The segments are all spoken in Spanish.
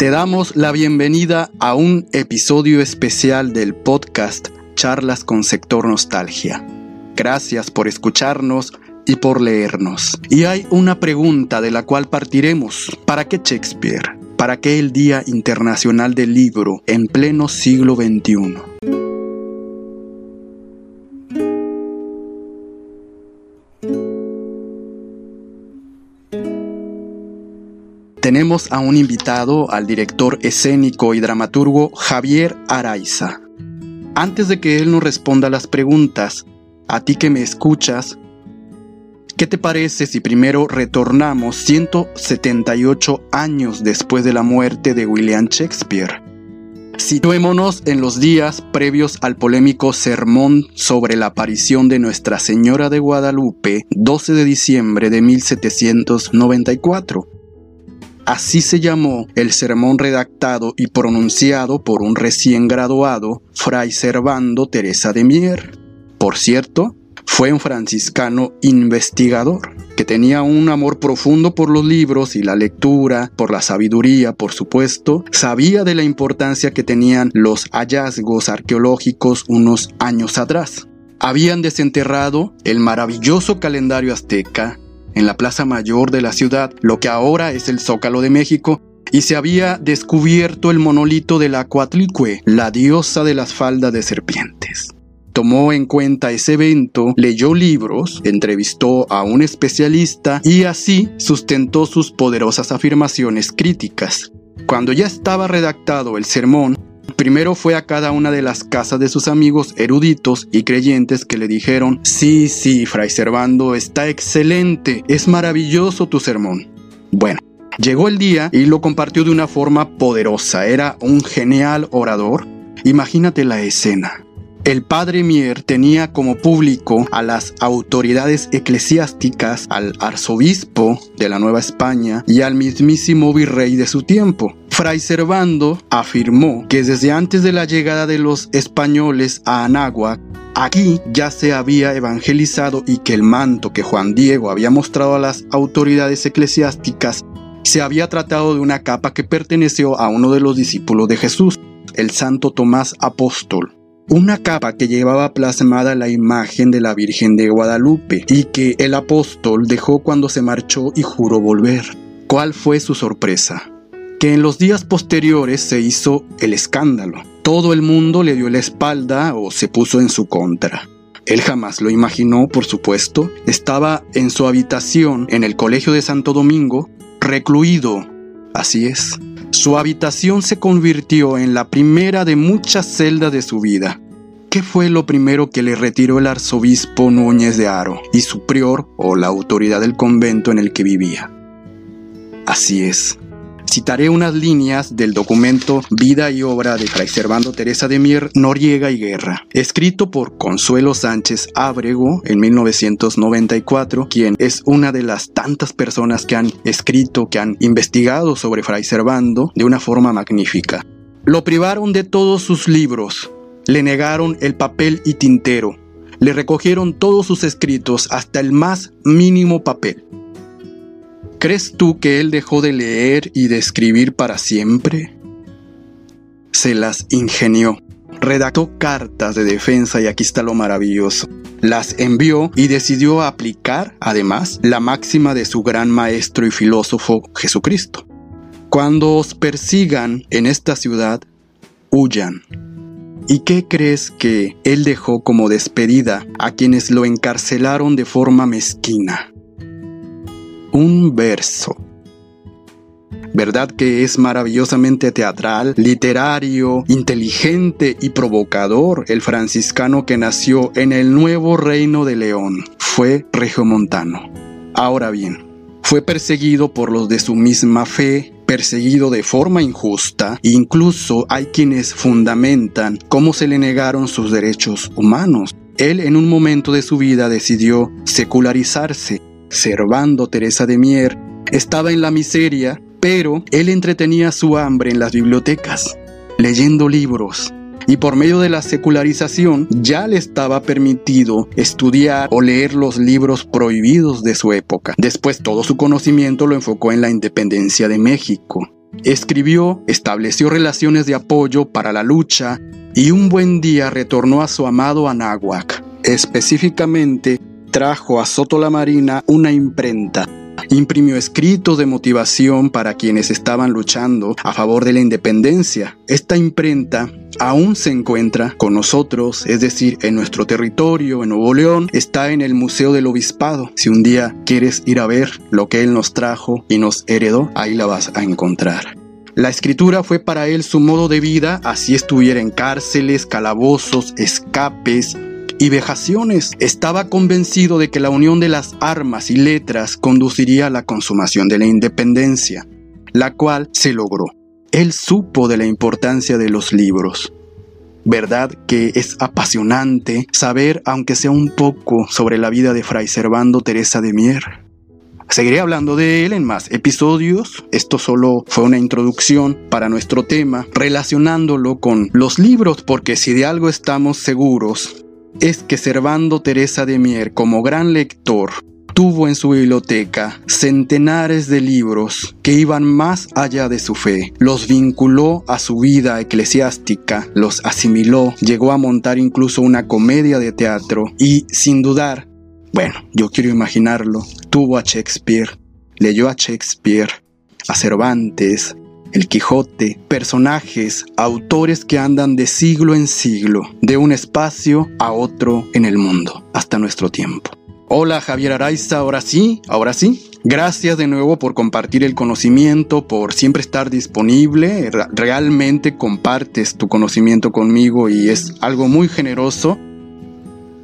Te damos la bienvenida a un episodio especial del podcast Charlas con Sector Nostalgia. Gracias por escucharnos y por leernos. Y hay una pregunta de la cual partiremos. ¿Para qué Shakespeare? ¿Para qué el Día Internacional del Libro en pleno siglo XXI? Tenemos a un invitado, al director escénico y dramaturgo Javier Araiza. Antes de que él nos responda las preguntas, a ti que me escuchas, ¿Qué te parece si primero retornamos 178 años después de la muerte de William Shakespeare? Situémonos en los días previos al polémico sermón sobre la aparición de Nuestra Señora de Guadalupe, 12 de diciembre de 1794. Así se llamó el sermón redactado y pronunciado por un recién graduado, Fray Servando Teresa de Mier. Por cierto, fue un franciscano investigador que tenía un amor profundo por los libros y la lectura, por la sabiduría, por supuesto. Sabía de la importancia que tenían los hallazgos arqueológicos unos años atrás. Habían desenterrado el maravilloso calendario azteca en la Plaza Mayor de la ciudad, lo que ahora es el Zócalo de México, y se había descubierto el monolito de la Coatlicue, la diosa de las faldas de serpientes tomó en cuenta ese evento, leyó libros, entrevistó a un especialista y así sustentó sus poderosas afirmaciones críticas. Cuando ya estaba redactado el sermón, primero fue a cada una de las casas de sus amigos eruditos y creyentes que le dijeron, sí, sí, Fray Servando, está excelente, es maravilloso tu sermón. Bueno, llegó el día y lo compartió de una forma poderosa, era un genial orador. Imagínate la escena. El padre Mier tenía como público a las autoridades eclesiásticas, al arzobispo de la Nueva España y al mismísimo virrey de su tiempo. Fray Servando afirmó que desde antes de la llegada de los españoles a Anáhuac, aquí ya se había evangelizado y que el manto que Juan Diego había mostrado a las autoridades eclesiásticas se había tratado de una capa que perteneció a uno de los discípulos de Jesús, el santo Tomás Apóstol una capa que llevaba plasmada la imagen de la Virgen de Guadalupe y que el apóstol dejó cuando se marchó y juró volver. ¿Cuál fue su sorpresa? Que en los días posteriores se hizo el escándalo. Todo el mundo le dio la espalda o se puso en su contra. Él jamás lo imaginó, por supuesto. Estaba en su habitación en el Colegio de Santo Domingo, recluido. Así es, su habitación se convirtió en la primera de muchas celdas de su vida. ¿Qué fue lo primero que le retiró el arzobispo Núñez de Aro y su prior o la autoridad del convento en el que vivía? Así es, Citaré unas líneas del documento Vida y obra de Fray Servando Teresa de Mier, Noriega y Guerra, escrito por Consuelo Sánchez Ábrego en 1994, quien es una de las tantas personas que han escrito, que han investigado sobre Fray Servando de una forma magnífica. Lo privaron de todos sus libros, le negaron el papel y tintero, le recogieron todos sus escritos hasta el más mínimo papel. ¿Crees tú que él dejó de leer y de escribir para siempre? Se las ingenió. Redactó cartas de defensa y aquí está lo maravilloso. Las envió y decidió aplicar, además, la máxima de su gran maestro y filósofo Jesucristo. Cuando os persigan en esta ciudad, huyan. ¿Y qué crees que él dejó como despedida a quienes lo encarcelaron de forma mezquina? Un verso. ¿Verdad que es maravillosamente teatral, literario, inteligente y provocador el franciscano que nació en el nuevo reino de León? Fue regiomontano. Ahora bien, fue perseguido por los de su misma fe, perseguido de forma injusta, incluso hay quienes fundamentan cómo se le negaron sus derechos humanos. Él en un momento de su vida decidió secularizarse Servando Teresa de Mier, estaba en la miseria, pero él entretenía su hambre en las bibliotecas, leyendo libros, y por medio de la secularización ya le estaba permitido estudiar o leer los libros prohibidos de su época. Después todo su conocimiento lo enfocó en la independencia de México. Escribió, estableció relaciones de apoyo para la lucha y un buen día retornó a su amado Anáhuac. Específicamente, trajo a Soto la Marina una imprenta. Imprimió escritos de motivación para quienes estaban luchando a favor de la independencia. Esta imprenta aún se encuentra con nosotros, es decir, en nuestro territorio, en Nuevo León, está en el Museo del Obispado. Si un día quieres ir a ver lo que él nos trajo y nos heredó, ahí la vas a encontrar. La escritura fue para él su modo de vida, así estuviera en cárceles, calabozos, escapes, y vejaciones. Estaba convencido de que la unión de las armas y letras conduciría a la consumación de la independencia, la cual se logró. Él supo de la importancia de los libros. Verdad que es apasionante saber, aunque sea un poco, sobre la vida de Fray Servando Teresa de Mier. Seguiré hablando de él en más episodios. Esto solo fue una introducción para nuestro tema, relacionándolo con los libros, porque si de algo estamos seguros, es que Servando Teresa de Mier, como gran lector, tuvo en su biblioteca centenares de libros que iban más allá de su fe, los vinculó a su vida eclesiástica, los asimiló, llegó a montar incluso una comedia de teatro y, sin dudar, bueno, yo quiero imaginarlo, tuvo a Shakespeare, leyó a Shakespeare, a Cervantes, el Quijote, personajes, autores que andan de siglo en siglo, de un espacio a otro en el mundo, hasta nuestro tiempo. Hola Javier Araiza, ahora sí, ahora sí. Gracias de nuevo por compartir el conocimiento, por siempre estar disponible. Realmente compartes tu conocimiento conmigo y es algo muy generoso.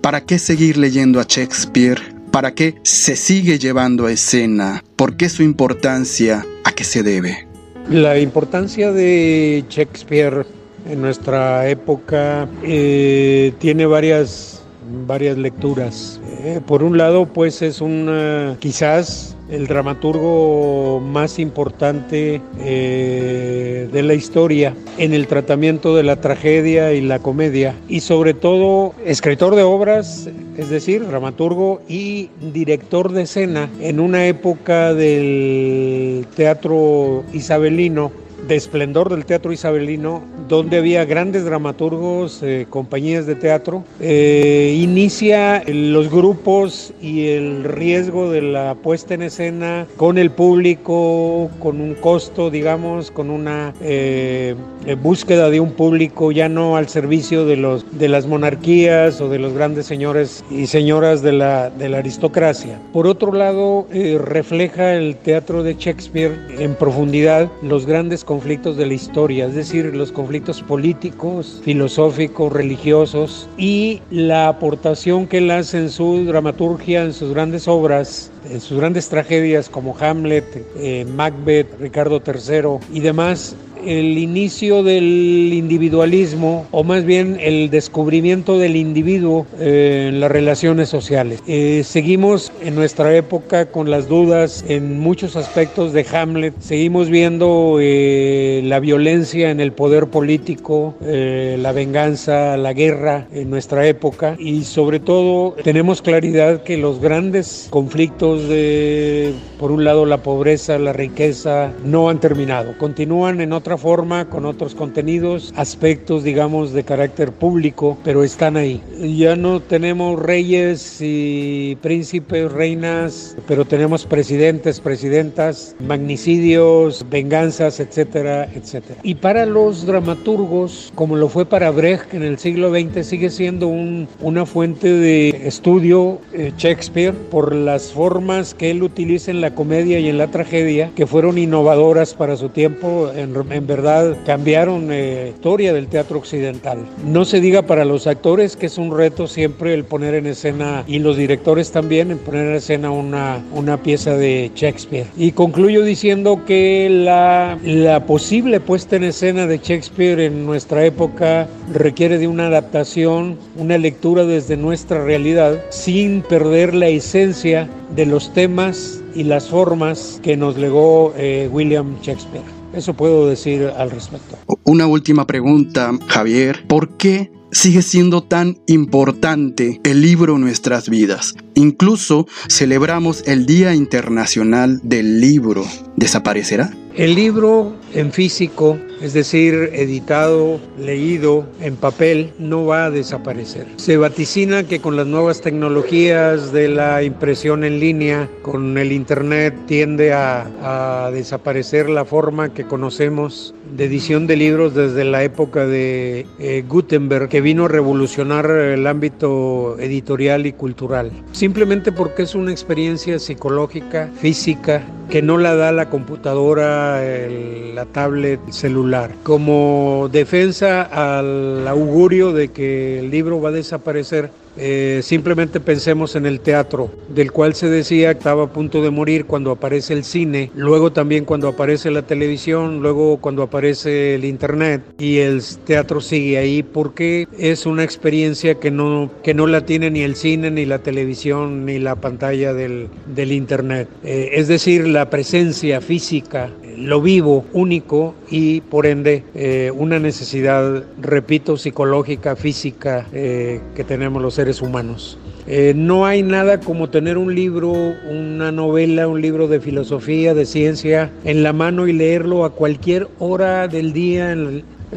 ¿Para qué seguir leyendo a Shakespeare? ¿Para qué se sigue llevando a escena? ¿Por qué su importancia? ¿A qué se debe? La importancia de Shakespeare en nuestra época eh, tiene varias, varias lecturas. Eh, por un lado, pues es un quizás el dramaturgo más importante eh, de la historia en el tratamiento de la tragedia y la comedia y sobre todo escritor de obras, es decir, dramaturgo y director de escena en una época del teatro isabelino de esplendor del teatro isabelino, donde había grandes dramaturgos, eh, compañías de teatro, eh, inicia los grupos y el riesgo de la puesta en escena con el público, con un costo, digamos, con una eh, búsqueda de un público ya no al servicio de, los, de las monarquías o de los grandes señores y señoras de la, de la aristocracia. Por otro lado, refleja el teatro de Shakespeare en profundidad los grandes conflictos de la historia, es decir, los conflictos políticos, filosóficos, religiosos y la aportación que él hace en su dramaturgia, en sus grandes obras, en sus grandes tragedias como Hamlet, eh, Macbeth, Ricardo III y demás, el inicio del individualismo o más bien el descubrimiento del individuo eh, en las relaciones sociales. Eh, seguimos en nuestra época con las dudas en muchos aspectos de Hamlet, seguimos viendo eh, la violencia en el poder político, la venganza, la guerra en nuestra época y sobre todo tenemos claridad que los grandes conflictos de, por un lado, la pobreza, la riqueza, no han terminado, continúan en otra forma, con otros contenidos, aspectos, digamos, de carácter público, pero están ahí. Ya no tenemos reyes y príncipes, reinas, pero tenemos presidentes, presidentas, magnicidios, venganzas, etcétera, etcétera. Y para los dramaturgos, como lo fue para Brecht en el siglo XX, sigue siendo un, una fuente de estudio eh, Shakespeare por las formas que él utiliza en la comedia y en la tragedia, que fueron innovadoras para su tiempo, en, en verdad cambiaron la eh, historia del teatro occidental. No se diga para los actores que es un reto siempre el poner en escena y los directores también en poner en escena una, una pieza de Shakespeare. Y concluyo diciendo que la, la posible puesta en escena de Shakespeare en nuestra época requiere de una adaptación, una lectura desde nuestra realidad sin perder la esencia de los temas y las formas que nos legó eh, William Shakespeare. Eso puedo decir al respecto. Una última pregunta, Javier. ¿Por qué sigue siendo tan importante el libro nuestras vidas? Incluso celebramos el Día Internacional del Libro. Desaparecerá? El libro en físico, es decir, editado, leído en papel, no va a desaparecer. Se vaticina que con las nuevas tecnologías de la impresión en línea, con el Internet, tiende a, desaparecer la forma que conocemos de edición de libros desde la época de eh, Gutenberg, que vino a revolucionar el ámbito editorial y cultural. Simplemente porque es una experiencia psicológica, física, que no la da la computadora, la tablet, el celular. Como defensa al augurio de que el libro va a desaparecer, eh, simplemente pensemos en el teatro, del cual se decía que estaba a punto de morir cuando aparece el cine, luego también cuando aparece la televisión, luego cuando aparece el internet y el teatro sigue ahí porque es una experiencia que no, que no la tiene ni el cine, ni la televisión, ni la pantalla del, internet. Eh, es decir, la presencia física lo vivo, único y por ende eh, una necesidad, repito, psicológica, física eh, que tenemos los seres humanos. Eh, no hay nada como tener un libro, una novela, un libro de filosofía, de ciencia en la mano y leerlo a cualquier hora del día,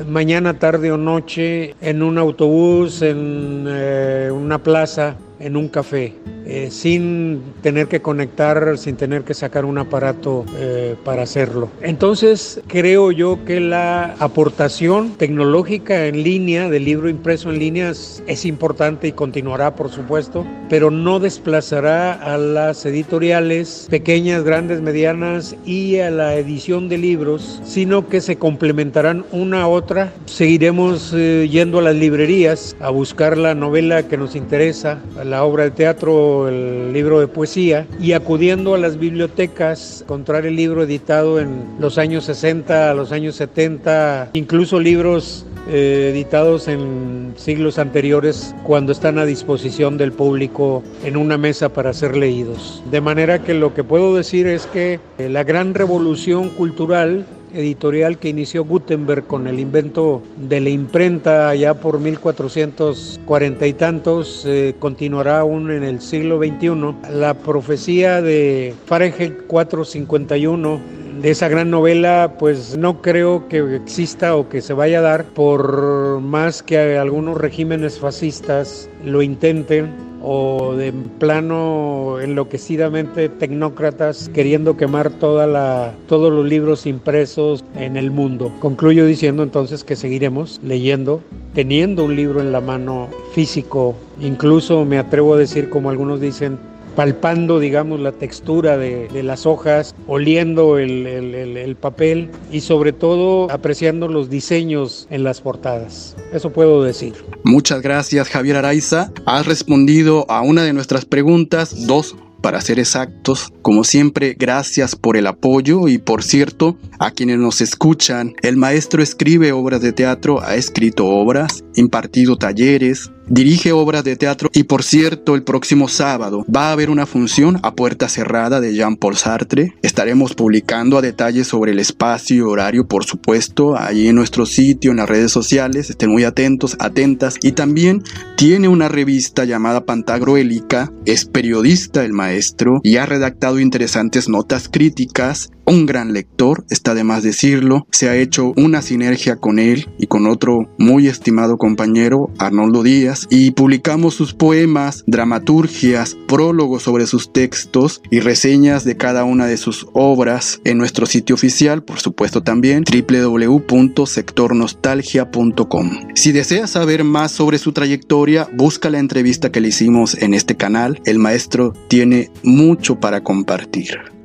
mañana, tarde o noche, en un autobús, en una plaza, en un café. Eh, sin tener que conectar, sin tener que sacar un aparato eh, para hacerlo. Entonces creo yo que la aportación tecnológica en línea, del libro impreso en línea, es importante y continuará por supuesto, pero no desplazará a las editoriales pequeñas, grandes, medianas y a la edición de libros, sino que se complementarán una a otra. Seguiremos eh, yendo a las librerías a buscar la novela que nos interesa, la obra de teatro el libro de poesía y acudiendo a las bibliotecas, encontrar el libro editado en los años 60, a los años 70, incluso libros eh, editados en siglos anteriores cuando están a disposición del público en una mesa para ser leídos. De manera que lo que puedo decir es que eh, la gran revolución cultural editorial que inició Gutenberg con el invento de la imprenta ya por 1440 y tantos, eh, continuará aún en el siglo XXI. La profecía de Fahrenheit 451 de esa gran novela, pues no creo que exista o que se vaya a dar, por más que algunos regímenes fascistas lo intenten o de plano enloquecidamente tecnócratas queriendo quemar todos los libros impresos en el mundo. Concluyo diciendo entonces que seguiremos leyendo, teniendo un libro en la mano físico, incluso me atrevo a decir como algunos dicen, palpando, digamos, la textura de, las hojas, oliendo el, papel y sobre todo apreciando los diseños en las portadas. Eso puedo decir. Muchas gracias Javier Araiza. Has respondido a una de nuestras preguntas, dos para ser exactos. Como siempre, gracias por el apoyo y por cierto, a quienes nos escuchan, el maestro escribe obras de teatro, ha escrito obras, impartido talleres, dirige obras de teatro y por cierto el próximo sábado va a haber una función a puerta cerrada de Jean-Paul Sartre. Estaremos publicando a detalles sobre el espacio y horario por supuesto allí en nuestro sitio, en las redes sociales. Estén muy atentos, atentas y también tiene una revista llamada Pantagruélica. Es periodista el maestro y ha redactado interesantes notas críticas un gran lector, está de más decirlo, se ha hecho una sinergia con él y con otro muy estimado compañero, Arnoldo Díaz, y publicamos sus poemas, dramaturgias, prólogos sobre sus textos y reseñas de cada una de sus obras en nuestro sitio oficial, por supuesto también, www.sectornostalgia.com. Si deseas saber más sobre su trayectoria, busca la entrevista que le hicimos en este canal. El maestro tiene mucho para compartir.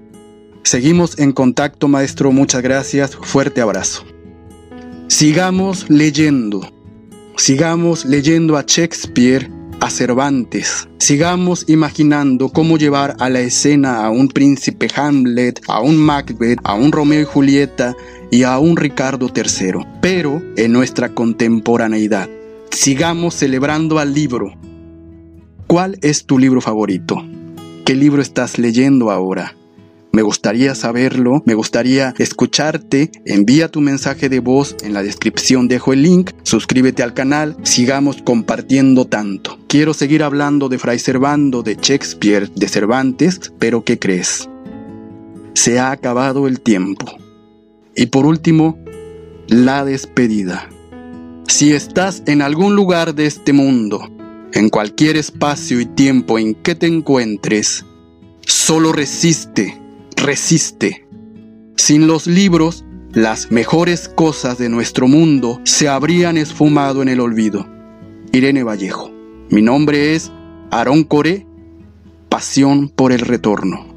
Seguimos en contacto, maestro. Muchas gracias. Fuerte abrazo. Sigamos leyendo. Sigamos leyendo a Shakespeare, a Cervantes. Sigamos imaginando cómo llevar a la escena a un príncipe Hamlet, a un Macbeth, a un Romeo y Julieta y a un Ricardo III, pero en nuestra contemporaneidad. Sigamos celebrando al libro. ¿Cuál es tu libro favorito? ¿Qué libro estás leyendo ahora? Me gustaría saberlo, me gustaría escucharte. Envía tu mensaje de voz en la descripción, dejo el link, suscríbete al canal, sigamos compartiendo tanto. Quiero seguir hablando de Fray Servando, de Shakespeare, de Cervantes, pero ¿qué crees? Se ha acabado el tiempo. Y por último, la despedida. Si estás en algún lugar de este mundo, en cualquier espacio y tiempo en que te encuentres, solo resiste, resiste. Sin los libros, las mejores cosas de nuestro mundo se habrían esfumado en el olvido. Irene Vallejo. Mi nombre es Aarón Coré, Pasión por el Retorno.